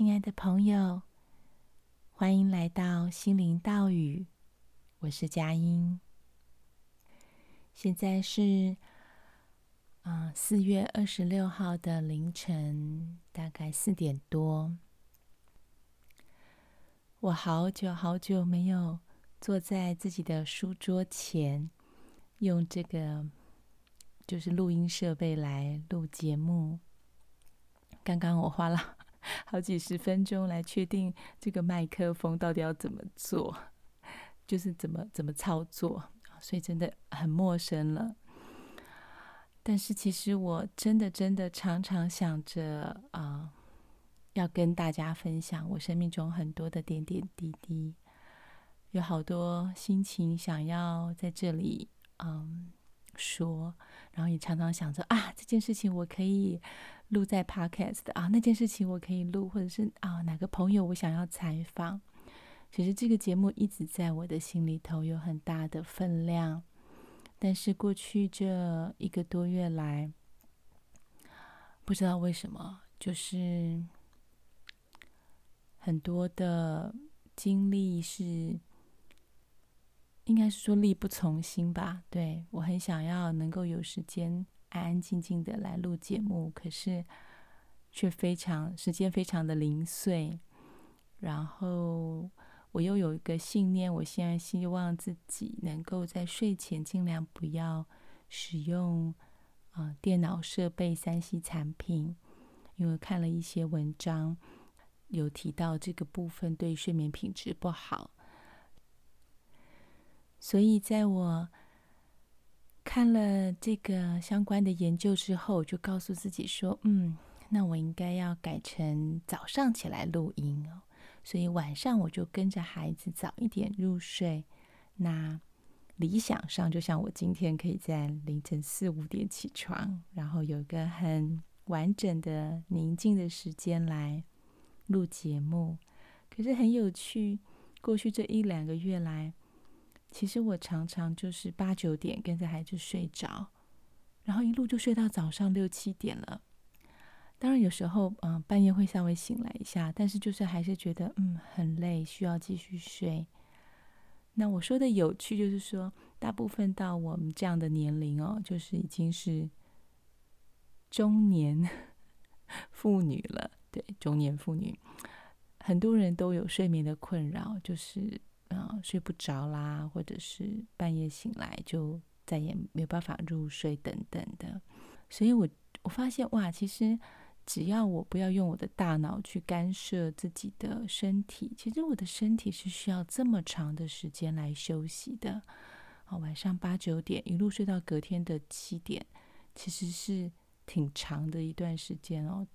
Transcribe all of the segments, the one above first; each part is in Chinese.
亲爱的朋友，欢迎来到心灵道语。我是佳音。现在是啊，四月二十六号的凌晨，大概四点多。我好久好久没有坐在自己的书桌前，用这个就是录音设备来录节目。刚刚我花了 好几十分钟来确定这个麦克风到底要怎么做，就是怎么怎么操作，所以真的很陌生了。但是其实我真的真的常常想着啊、要跟大家分享我生命中很多的点点滴滴，有好多心情想要在这里嗯说，然后也常常想着啊，这件事情我可以。录在 Podcast 的啊，那件事情我可以录，或者是啊，哪个朋友我想要采访。其实这个节目一直在我的心里头有很大的分量，但是过去这一个多月来，不知道为什么，就是很多的精力是，应该是说力不从心吧。对，我很想要能够有时间。安安静静的来录节目，可是却非常时间非常的零碎。然后我又有一个信念，我现在希望自己能够在睡前尽量不要使用啊、呃、电脑设备、三 C 产品，因为看了一些文章，有提到这个部分对睡眠品质不好。所以在我。看了这个相关的研究之后，就告诉自己说：“嗯，那我应该要改成早上起来录音哦。所以晚上我就跟着孩子早一点入睡。那理想上，就像我今天可以在凌晨四五点起床，然后有一个很完整的宁静的时间来录节目。可是很有趣，过去这一两个月来。”其实我常常就是八九点跟着孩子睡着，然后一路就睡到早上六七点了。当然有时候嗯、半夜会稍微醒来一下，但是就是还是觉得嗯很累，需要继续睡。那我说的有趣就是说，大部分到我们这样的年龄哦，就是已经是中年 妇女了。对，中年妇女，很多人都有睡眠的困扰，就是。啊、睡不着啦，或者是半夜醒来就再也没有办法入睡等等的，所以我我发现哇，其实只要我不要用我的大脑去干涉自己的身体，其实我的身体是需要这么长的时间来休息的。啊，晚上八九点一路睡到隔天的七点，其实是挺长的一段时间哦，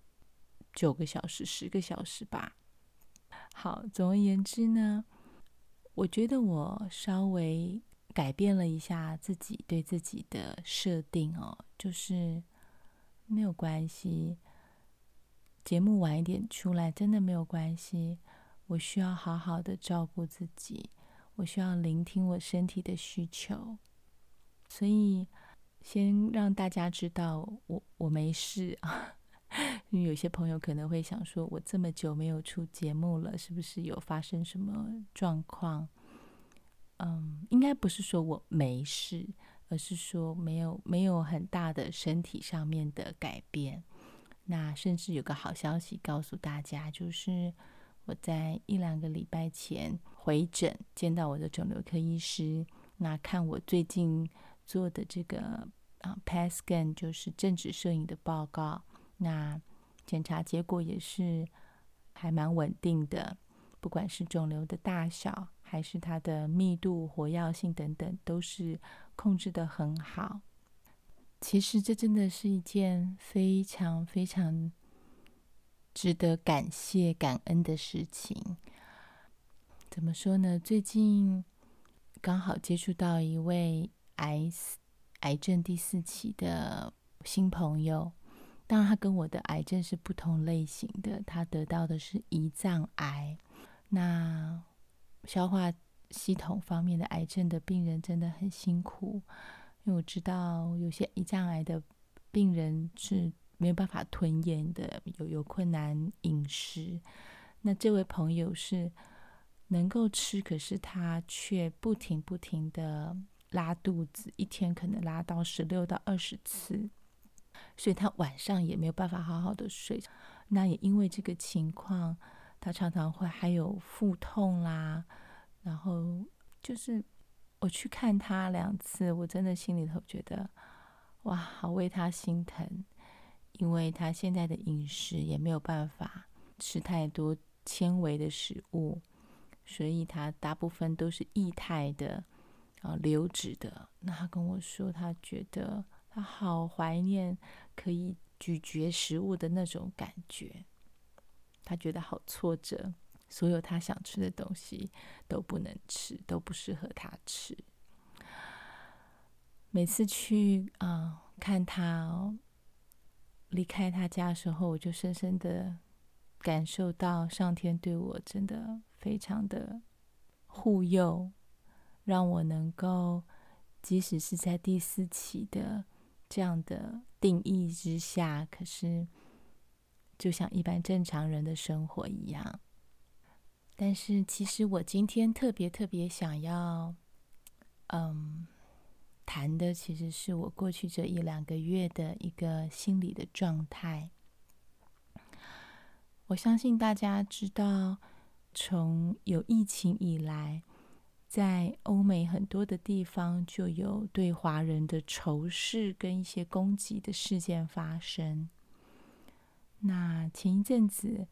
九个小时、十个小时吧。好，总而言之呢。我觉得我稍微改变了一下自己对自己的设定哦，就是没有关系，节目晚一点出来真的没有关系。我需要好好的照顾自己，我需要聆听我身体的需求，所以先让大家知道我我没事啊。因为有些朋友可能会想说，我这么久没有出节目了，是不是有发生什么状况？嗯，应该不是说我没事，而是说没有没有很大的身体上面的改变。那甚至有个好消息告诉大家，就是我在一两个礼拜前回诊见到我的肿瘤科医师，那看我最近做的这个啊 PET scan，就是正子摄影的报告。那检查结果也是还蛮稳定的，不管是肿瘤的大小，还是它的密度、活跃性等等，都是控制的很好。其实这真的是一件非常非常值得感谢、感恩的事情。怎么说呢？最近刚好接触到一位癌癌症第四期的新朋友。当然，他跟我的癌症是不同类型的。他得到的是胰脏癌，那消化系统方面的癌症的病人真的很辛苦。因为我知道有些胰脏癌的病人是没有办法吞咽的，有有困难饮食。那这位朋友是能够吃，可是他却不停不停的拉肚子，一天可能拉到十六到二十次，所以他晚上也没有办法好好的睡。那也因为这个情况，他常常会还有腹痛啦，然后就是。我去看他两次，我真的心里头觉得，哇，好为他心疼，因为他现在的饮食也没有办法吃太多纤维的食物，所以他大部分都是液态的，啊，流质的。那他跟我说，他觉得他好怀念可以咀嚼食物的那种感觉，他觉得好挫折。所有他想吃的东西都不能吃，都不适合他吃。每次去啊、看他，离开他家的时候，我就深深的感受到上天对我真的非常的护佑，让我能够即使是在第四期的这样的定义之下，可是就像一般正常人的生活一样。但是，其实我今天特别特别想要，嗯，谈的其实是我过去这一两个月的一个心理的状态。我相信大家知道，从有疫情以来，在欧美很多的地方就有对华人的仇视跟一些攻击的事件发生。那前一阵子，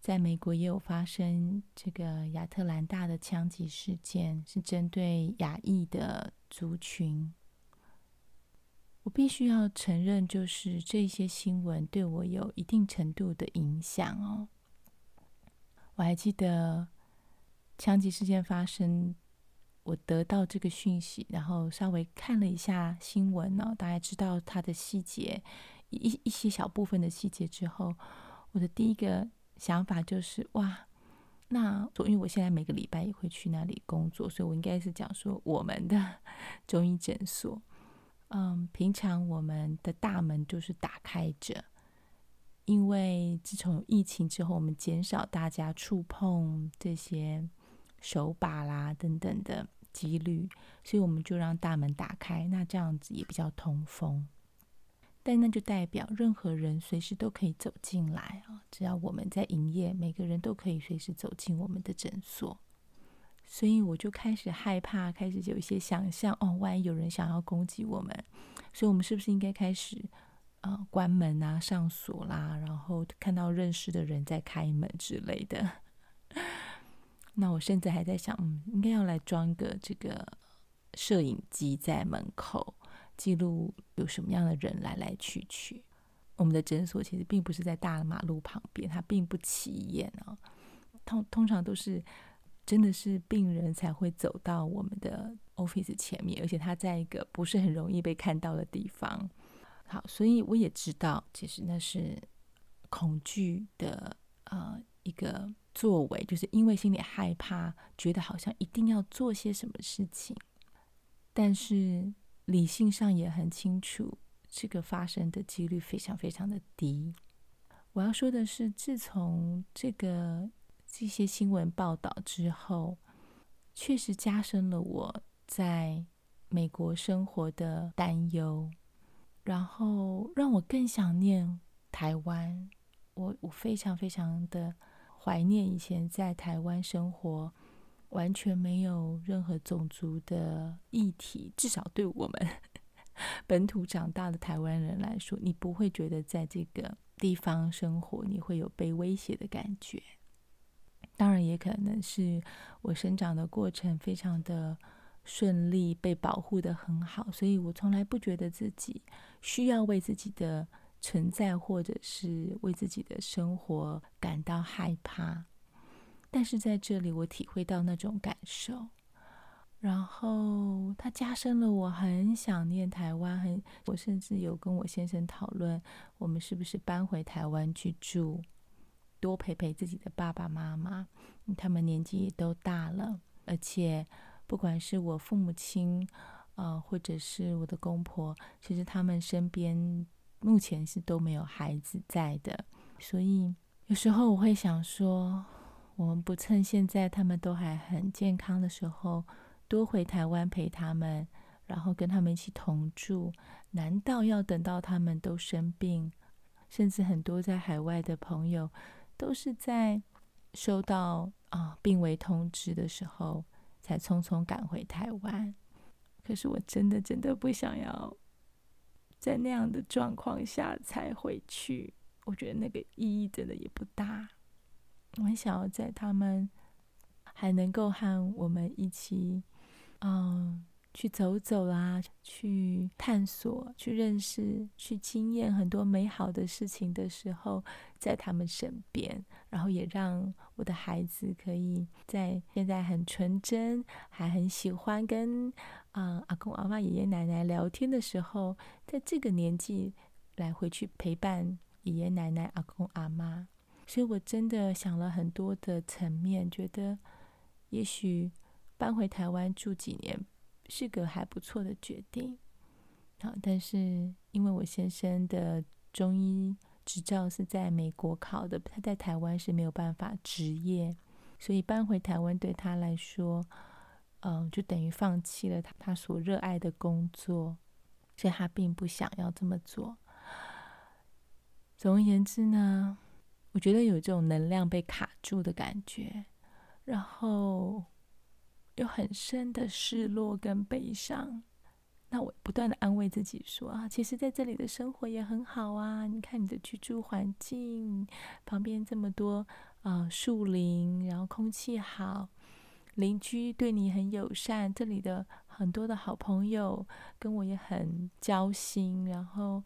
在美国也有发生这个亚特兰大的枪击事件，是针对亚裔的族群。我必须要承认，就是这些新闻对我有一定程度的影响哦。我还记得枪击事件发生，我得到这个讯息，然后稍微看了一下新闻呢，大概知道它的细节，一一些小部分的细节之后，我的第一个。想法就是哇，那因为我现在每个礼拜也会去那里工作，所以我应该是讲说我们的 中医诊所，嗯，平常我们的大门都是打开着，因为自从疫情之后，我们减少大家触碰这些手把啦等等的几率，所以我们就让大门打开，那这样子也比较通风。但那就代表任何人随时都可以走进来啊！只要我们在营业，每个人都可以随时走进我们的诊所。所以我就开始害怕，开始有一些想象哦，万一有人想要攻击我们，所以我们是不是应该开始啊、呃、关门啊、上锁啦，然后看到认识的人在开门之类的？那我甚至还在想，嗯，应该要来装个这个摄影机在门口。记录有什么样的人来来去去。我们的诊所其实并不是在大马路旁边，它并不起眼啊。通通常都是真的是病人才会走到我们的 office 前面，而且它在一个不是很容易被看到的地方。好，所以我也知道，其实那是恐惧的呃一个作为，就是因为心里害怕，觉得好像一定要做些什么事情，但是。理性上也很清楚，这个发生的几率非常非常的低。我要说的是，自从这个这些新闻报道之后，确实加深了我在美国生活的担忧，然后让我更想念台湾。我我非常非常的怀念以前在台湾生活。完全没有任何种族的议题，至少对我们 本土长大的台湾人来说，你不会觉得在这个地方生活你会有被威胁的感觉。当然，也可能是我生长的过程非常的顺利，被保护得很好，所以我从来不觉得自己需要为自己的存在或者是为自己的生活感到害怕。但是在这里，我体会到那种感受，然后它加深了我很想念台湾。很，我甚至有跟我先生讨论，我们是不是搬回台湾去住，多陪陪自己的爸爸妈妈。他们年纪也都大了，而且不管是我父母亲，呃，或者是我的公婆，其实他们身边目前是都没有孩子在的，所以有时候我会想说，我们不趁现在他们都还很健康的时候，多回台湾陪他们，然后跟他们一起同住，难道要等到他们都生病，甚至很多在海外的朋友都是在收到啊病危通知的时候，才匆匆赶回台湾？可是我真的真的不想要。在那样的状况下才回去，我觉得那个意义真的也不大。我很想要在他们还能够和我们一起，嗯，去走走啦，去探索、去认识、去经验很多美好的事情的时候，在他们身边，然后也让我的孩子可以在现在很纯真，还很喜欢跟。啊、嗯，阿公阿妈、爷爷奶奶聊天的时候，在这个年纪来回去陪伴爷爷奶奶、阿公阿妈，所以我真的想了很多的层面，觉得也许搬回台湾住几年是个还不错的决定。好，但是因为我先生的中医执照是在美国考的，他在台湾是没有办法执业，所以搬回台湾对他来说。嗯，就等于放弃了他他所热爱的工作，所以他并不想要这么做。总而言之呢，我觉得有这种能量被卡住的感觉，然后有很深的失落跟悲伤。那我不断的安慰自己说啊，其实在这里的生活也很好啊，你看你的居住环境旁边这么多啊树林，然后空气好。邻居对你很友善，这里的很多的好朋友跟我也很交心。然后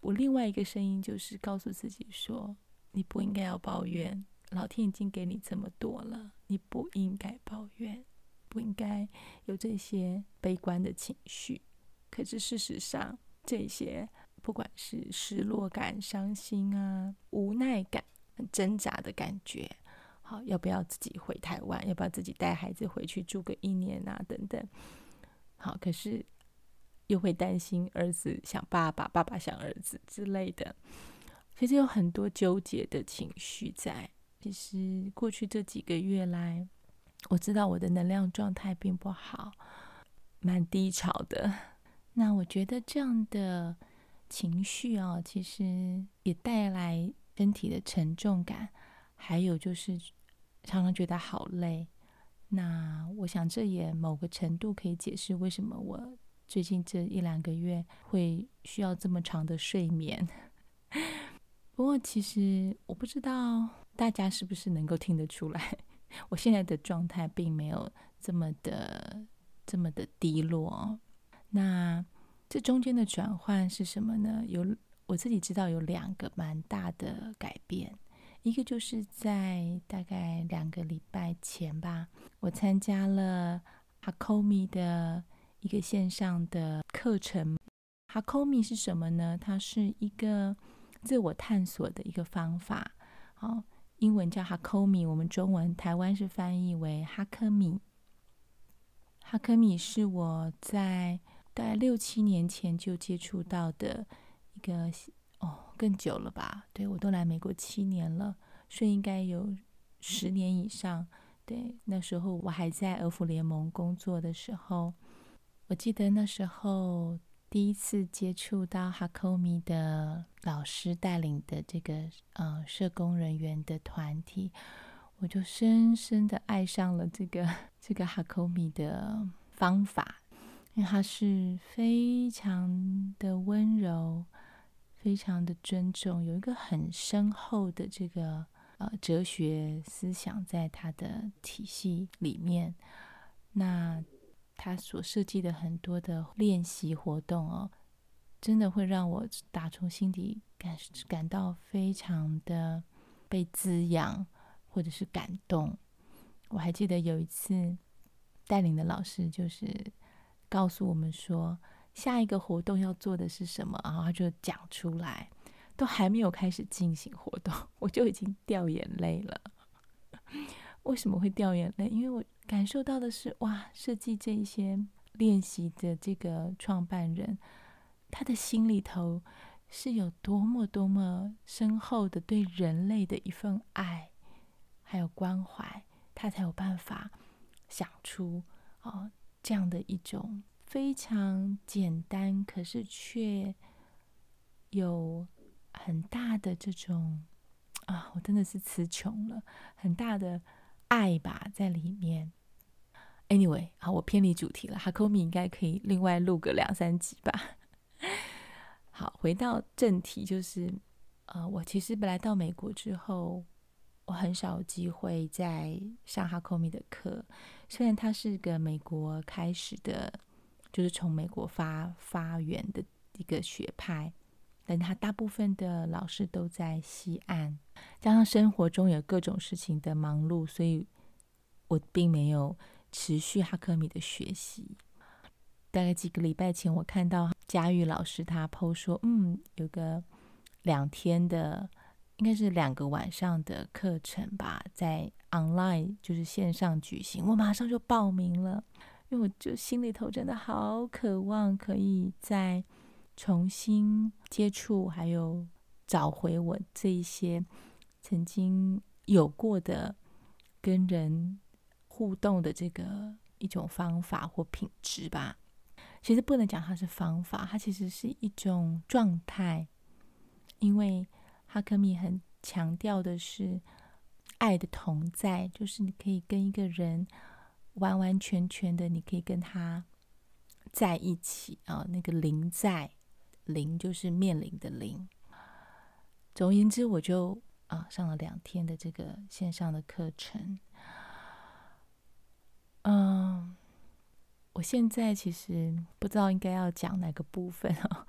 我另外一个声音就是告诉自己说：“你不应该要抱怨，老天已经给你这么多了，你不应该抱怨，不应该有这些悲观的情绪。”可是事实上，这些不管是失落感、伤心啊、无奈感、挣扎的感觉。好，要不要自己回台湾？要不要自己带孩子回去住个一年啊？等等。好，可是又会担心儿子想爸爸，爸爸想儿子之类的。其实有很多纠结的情绪在。其实过去这几个月来，我知道我的能量状态并不好，蛮低潮的。那我觉得这样的情绪啊，其实也带来身体的沉重感。还有就是，常常觉得好累。那我想，这也某个程度可以解释为什么我最近这一两个月会需要这么长的睡眠。不过，其实我不知道大家是不是能够听得出来，我现在的状态并没有这么的这么的低落。那这中间的转换是什么呢？有我自己知道有两个蛮大的改变。一个就是在大概两个礼拜前吧，我参加了 Hakomi 的一个线上的课程。Hakomi 是什么呢？它是一个自我探索的一个方法。好，英文叫 Hakomi，我们中文台湾是翻译为哈科米。哈科米是我在大概六七年前就接触到的一个。哦，更久了吧？对，我都来美国七年了，所以应该有十年以上。对，那时候我还在俄福联盟工作的时候，我记得那时候第一次接触到 Hakomi 的老师带领的这个呃社工人员的团体，我就深深的爱上了这个 这个 Hakomi 的方法，因为它是非常的温柔。非常的尊重，有一个很深厚的这个呃哲学思想在他的体系里面。那他所设计的很多的练习活动哦，真的会让我打从心底感感到非常的被滋养，或者是感动。我还记得有一次带领的老师就是告诉我们说。下一个活动要做的是什么？然后他就讲出来，都还没有开始进行活动，我就已经掉眼泪了。为什么会掉眼泪？因为我感受到的是，哇，设计这一些练习的这个创办人，他的心里头是有多么多么深厚的对人类的一份爱，还有关怀，他才有办法想出哦这样的一种非常简单，可是却有很大的这种啊，我真的是词穷了，很大的爱吧在里面。Anyway，好，我偏离主题了。Hakomi 应该可以另外录个两三集吧。好，回到正题，就是，呃，我其实本来到美国之后，我很少有机会再上 Hakomi 的课。虽然它是个美国开始的，就是从美国发发源的一个学派，但他大部分的老师都在西岸，加上生活中有各种事情的忙碌，所以我并没有持续哈克米的学习。大概几个礼拜前，我看到佳玉老师他 PO 说，嗯，有个两天的，应该是两个晚上的课程吧，在 online 就是线上举行。我马上就报名了，因为我就心里头真的好渴望可以在重新接触，还有找回我这一些曾经有过的跟人互动的这个一种方法或品质吧。其实不能讲它是方法，它其实是一种状态，因为哈克米很强调的是爱的同在，就是你可以跟一个人完完全全的，你可以跟他在一起啊，那个临在，临就是面临的临。总而言之，我就啊上了两天的这个线上的课程，嗯。我现在其实不知道应该要讲哪个部分哦，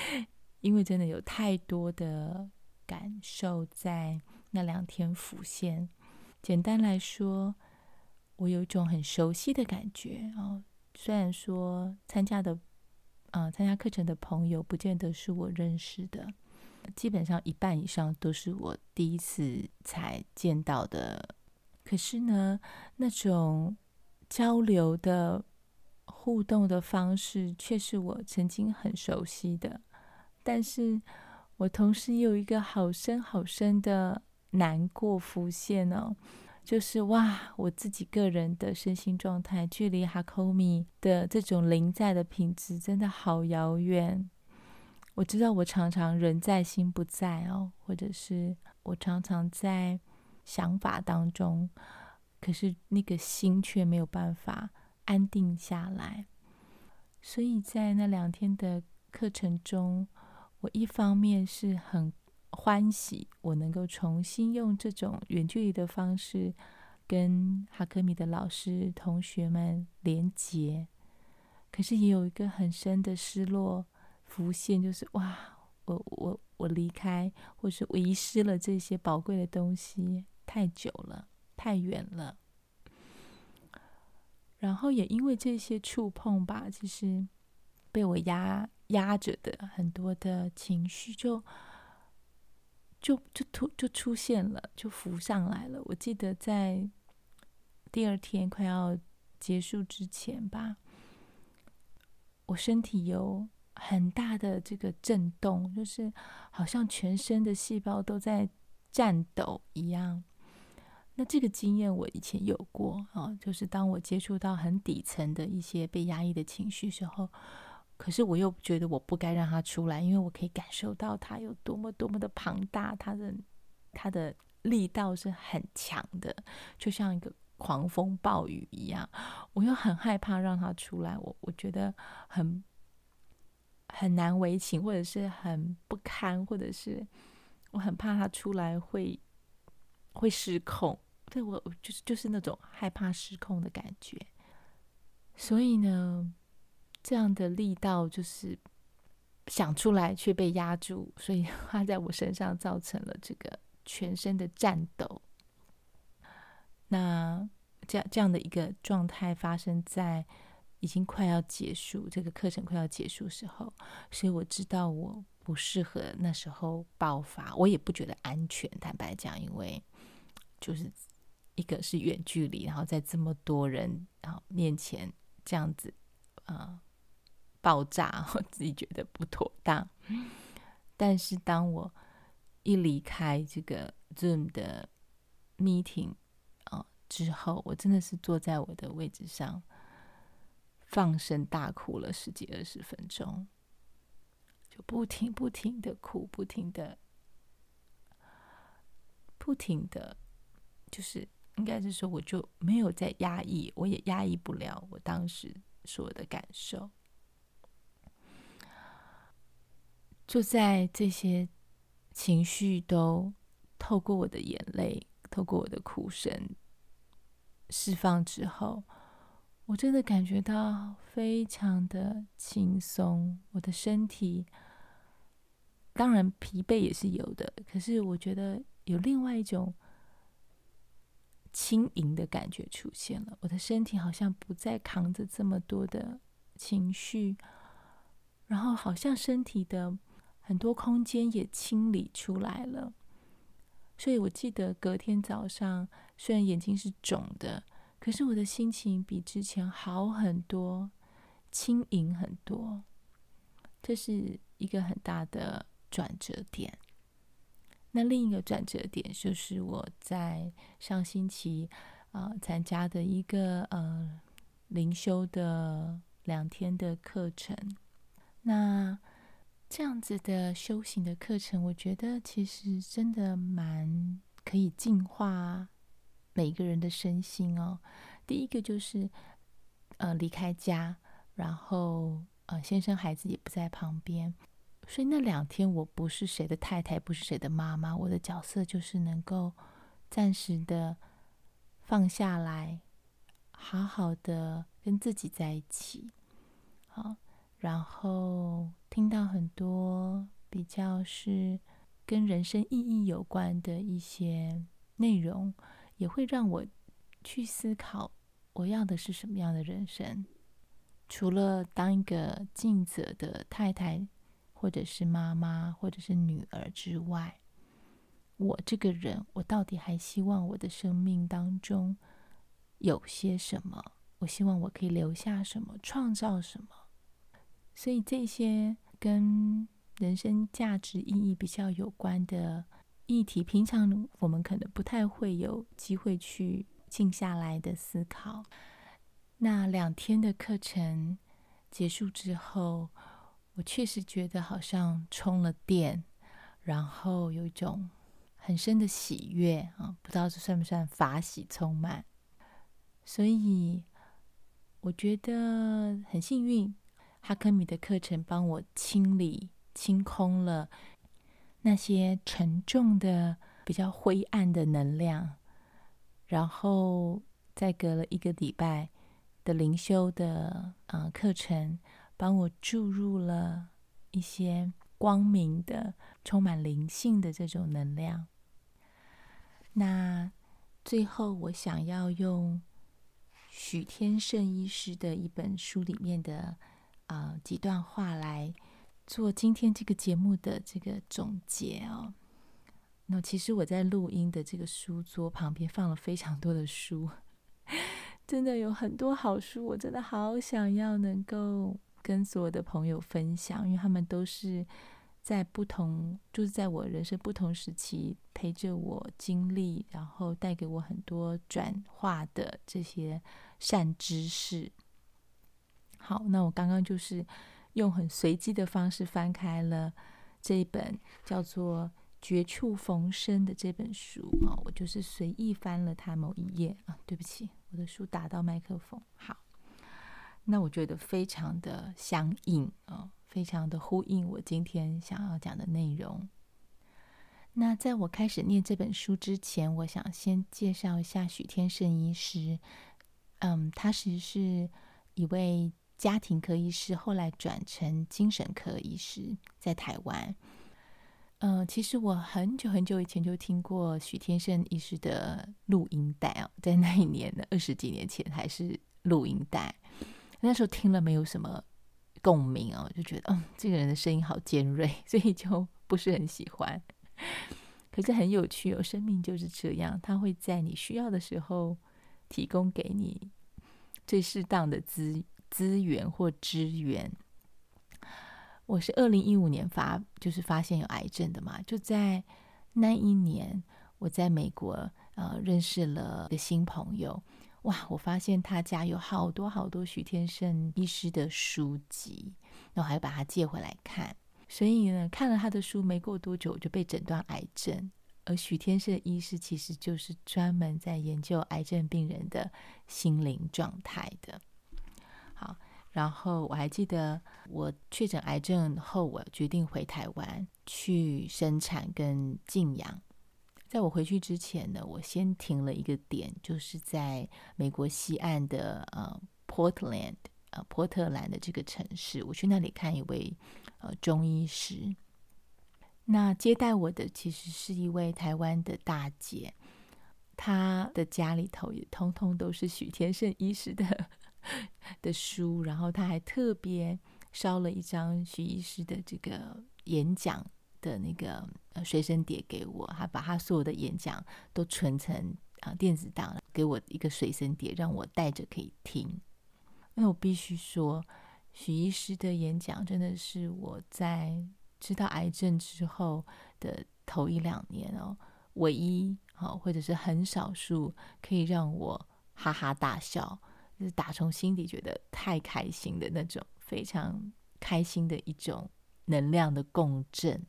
因为真的有太多的感受在那两天浮现。简单来说，我有一种很熟悉的感觉哦。虽然说参加的、呃，参加课程的朋友不见得是我认识的，基本上一半以上都是我第一次才见到的。可是呢，那种交流的。互动的方式却是我曾经很熟悉的，但是我同时有一个好深好深的难过浮现哦，就是哇，我自己个人的身心状态距离 Hakomi 的这种临在的品质真的好遥远。我知道我常常人在心不在哦，或者是我常常在想法当中，可是那个心却没有办法。安定下来，所以在那两天的课程中，我一方面是很欢喜，我能够重新用这种远距离的方式跟哈克米的老师、同学们连结，可是也有一个很深的失落浮现，就是哇，我我我离开，或是我遗失了这些宝贵的东西太久了，太远了。然后也因为这些触碰吧，其实被我压压着的很多的情绪就就就突就出现了，就浮上来了。我记得在第二天快要结束之前吧，我身体有很大的这个震动，就是好像全身的细胞都在颤抖一样。那这个经验我以前有过啊，就是当我接触到很底层的一些被压抑的情绪时候，可是我又觉得我不该让他出来，因为我可以感受到他有多么多么的庞大，他的他的力道是很强的，就像一个狂风暴雨一样。我又很害怕让他出来，我我觉得很很难为情，或者是很不堪，或者是我很怕他出来会会失控。对，我就是就是那种害怕失控的感觉，所以呢，这样的力道就是想出来却被压住，所以 它在我身上造成了这个全身的颤抖。那这样这样的一个状态发生在已经快要结束，这个课程快要结束时候，所以我知道我不适合那时候爆发，我也不觉得安全。坦白讲，因为就是。一个是远距离，然后在这么多人然后面前这样子，啊，爆炸，我自己觉得不妥当。但是当我一离开这个 Zoom 的 meeting 啊、之后，我真的是坐在我的位置上，放声大哭了十几二十分钟，就不停不停的哭，不停的，不停的，就是应该是说，我就没有在压抑，我也压抑不了我当时所有的感受。就在这些情绪都透过我的眼泪，透过我的哭声释放之后，我真的感觉到非常的轻松。我的身体当然疲惫也是有的，可是我觉得有另外一种轻盈的感觉出现了。我的身体好像不再扛着这么多的情绪，然后好像身体的。很多空间也清理出来了，所以我记得隔天早上，虽然眼睛是肿的，可是我的心情比之前好很多，轻盈很多。这是一个很大的转折点。那另一个转折点就是我在上星期啊、呃、参加的一个呃灵修的两天的课程，那。这样子的修行的课程，我觉得其实真的蛮可以净化每个人的身心哦。第一个就是呃离开家，然后呃先生孩子也不在旁边，所以那两天我不是谁的太太，不是谁的妈妈，我的角色就是能够暂时的放下来，好好的跟自己在一起，好。然后听到很多比较是跟人生意义有关的一些内容，也会让我去思考我要的是什么样的人生。除了当一个尽责的太太，或者是妈妈，或者是女儿之外，我这个人，我到底还希望我的生命当中有些什么？我希望我可以留下什么，创造什么？所以这些跟人生价值意义比较有关的议题，平常我们可能不太会有机会去静下来的思考。那两天的课程结束之后，我确实觉得好像充了电，然后有一种很深的喜悦啊，不知道这算不算法喜充满。所以我觉得很幸运。哈克米的课程帮我清理、清空了那些沉重的、比较灰暗的能量，然后再隔了一个礼拜的灵修的呃课程，帮我注入了一些光明的、充满灵性的这种能量。那最后，我想要用许天胜医师的一本书里面的。啊，几段话来做今天这个节目的这个总结哦。那其实我在录音的这个书桌旁边放了非常多的书，真的有很多好书，我真的好想要能够跟所有的朋友分享，因为他们都是在不同，就是在我人生不同时期陪着我经历，然后带给我很多转化的这些善知识。好，那我刚刚就是用很随机的方式翻开了这一本叫做《绝处逢生》的这本书啊，我就是随意翻了它某一页啊，对不起，我的书打到麦克风。好，那我觉得非常的相应啊，非常的呼应我今天想要讲的内容。那在我开始念这本书之前，我想先介绍一下许天胜医师。嗯，他其实是一位。家庭科医师后来转成精神科医师，在台湾。嗯、其实我很久很久以前就听过许天胜医师的录音带哦，在那一年的二十几年前还是录音带。那时候听了没有什么共鸣哦，就觉得嗯，这个人的声音好尖锐，所以就不是很喜欢。可是很有趣哦，生命就是这样，他会在你需要的时候提供给你最适当的资资源或支援，我是二零一五年发，就是发现有癌症的嘛。就在那一年，我在美国呃认识了一个新朋友，哇！我发现他家有好多好多许天胜医师的书籍，然后还把他借回来看。所以呢，看了他的书，没过多久就被诊断癌症。而许天胜医师其实就是专门在研究癌症病人的心灵状态的。然后我还记得我确诊癌症后，我决定回台湾去生产跟静养。在我回去之前呢，我先停了一个点，就是在美国西岸的呃 Portland 呃波特兰的这个城市，我去那里看一位呃中医师。那接待我的其实是一位台湾的大姐，她的家里头也通通都是许天胜医师的 的书，然后他还特别烧了一张许医师的这个演讲的那个随身碟给我，还把他所有的演讲都存成啊电子档，给我一个随身碟，让我带着可以听。那我必须说，许医师的演讲真的是我在。知道癌症之后的头一两年哦，唯一好或者是很少数可以让我哈哈大笑，就是打从心底觉得太开心的那种，非常开心的一种能量的共振。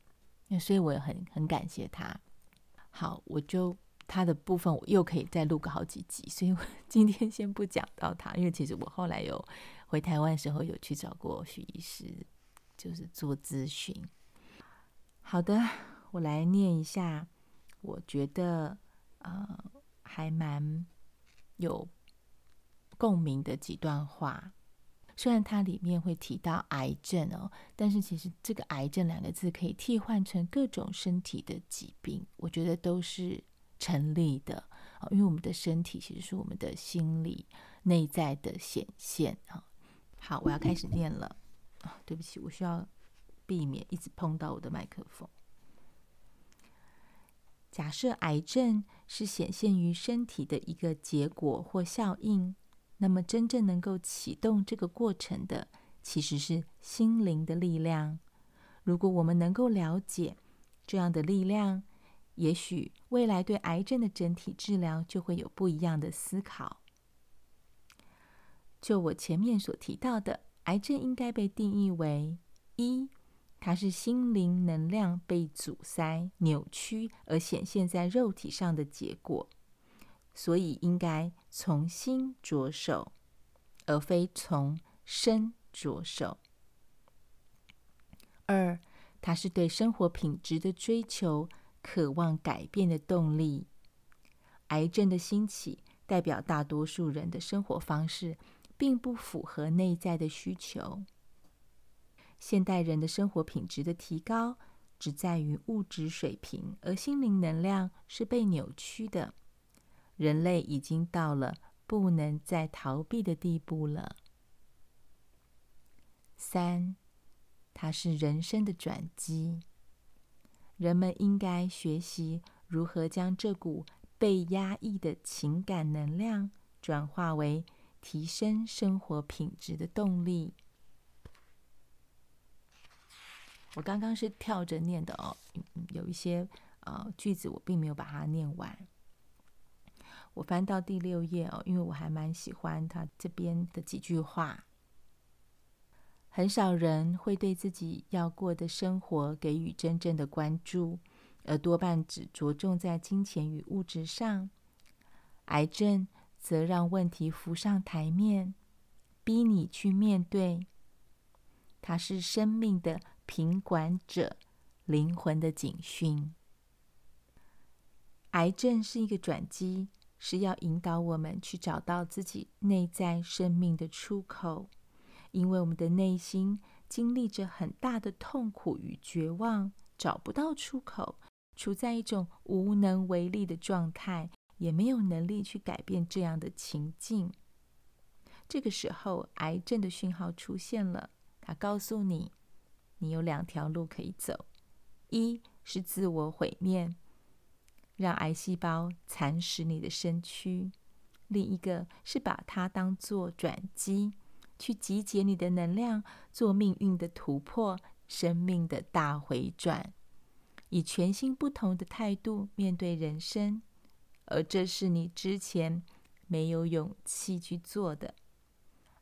那所以我也很很感谢他。好，我就他的部分我又可以再录个好几集，所以我 今天先不讲到他，因为其实我后来有回台湾的时候有去找过许医师，就是做咨询。好的，我来念一下，我觉得呃还蛮有共鸣的几段话。虽然它里面会提到癌症哦，但是其实这个“癌症”两个字可以替换成各种身体的疾病，我觉得都是成立的。因为我们的身体其实是我们的心理内在的显现啊。好，我要开始念了啊，对不起，我需要。避免一直碰到我的麦克风。假设癌症是显现于身体的一个结果或效应，那么真正能够启动这个过程的，其实是心灵的力量。如果我们能够了解这样的力量，也许未来对癌症的整体治疗就会有不一样的思考。就我前面所提到的，癌症应该被定义为一。它是心灵能量被阻塞、扭曲而显现在肉体上的结果，所以应该从心着手，而非从身着手。二，它是对生活品质的追求、渴望改变的动力。癌症的兴起代表大多数人的生活方式并不符合内在的需求。现代人的生活品质的提高，只在于物质水平，而心灵能量是被扭曲的。人类已经到了不能再逃避的地步了。三，它是人生的转机。人们应该学习如何将这股被压抑的情感能量，转化为提升生活品质的动力。我刚刚是跳着念的哦，有一些呃句子我并没有把它念完。我翻到第六页哦，因为我还蛮喜欢他这边的几句话。很少人会对自己要过的生活给予真正的关注，而多半只着重在金钱与物质上。癌症则让问题浮上台面，逼你去面对。它是生命的。品管者，灵魂的警讯。癌症是一个转机，是要引导我们去找到自己内在生命的出口。因为我们的内心经历着很大的痛苦与绝望，找不到出口，处在一种无能为力的状态，也没有能力去改变这样的情境。这个时候，癌症的讯号出现了，它告诉你。你有两条路可以走：一是自我毁灭，让癌细胞蚕食你的身躯；另一个是把它当作转机，去集结你的能量，做命运的突破，生命的大回转，以全新不同的态度面对人生，而这是你之前没有勇气去做的。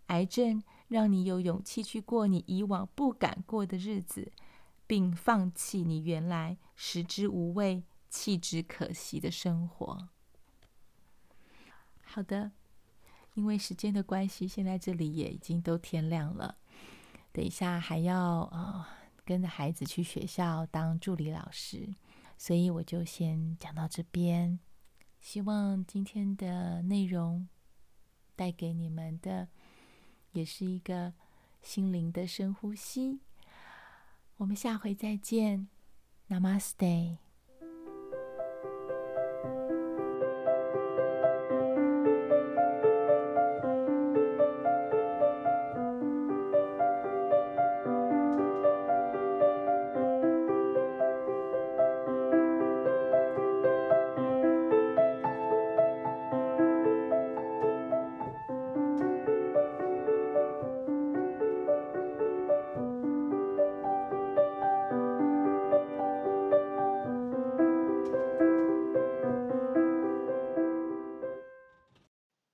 癌症让你有勇气去过你以往不敢过的日子，并放弃你原来食之无味、弃之可惜的生活。好的，因为时间的关系，现在这里也已经都天亮了。等一下还要呃跟着孩子去学校当助理老师，所以我就先讲到这边。希望今天的内容带给你们的也是一个心灵的深呼吸。我们下回再见，Namaste。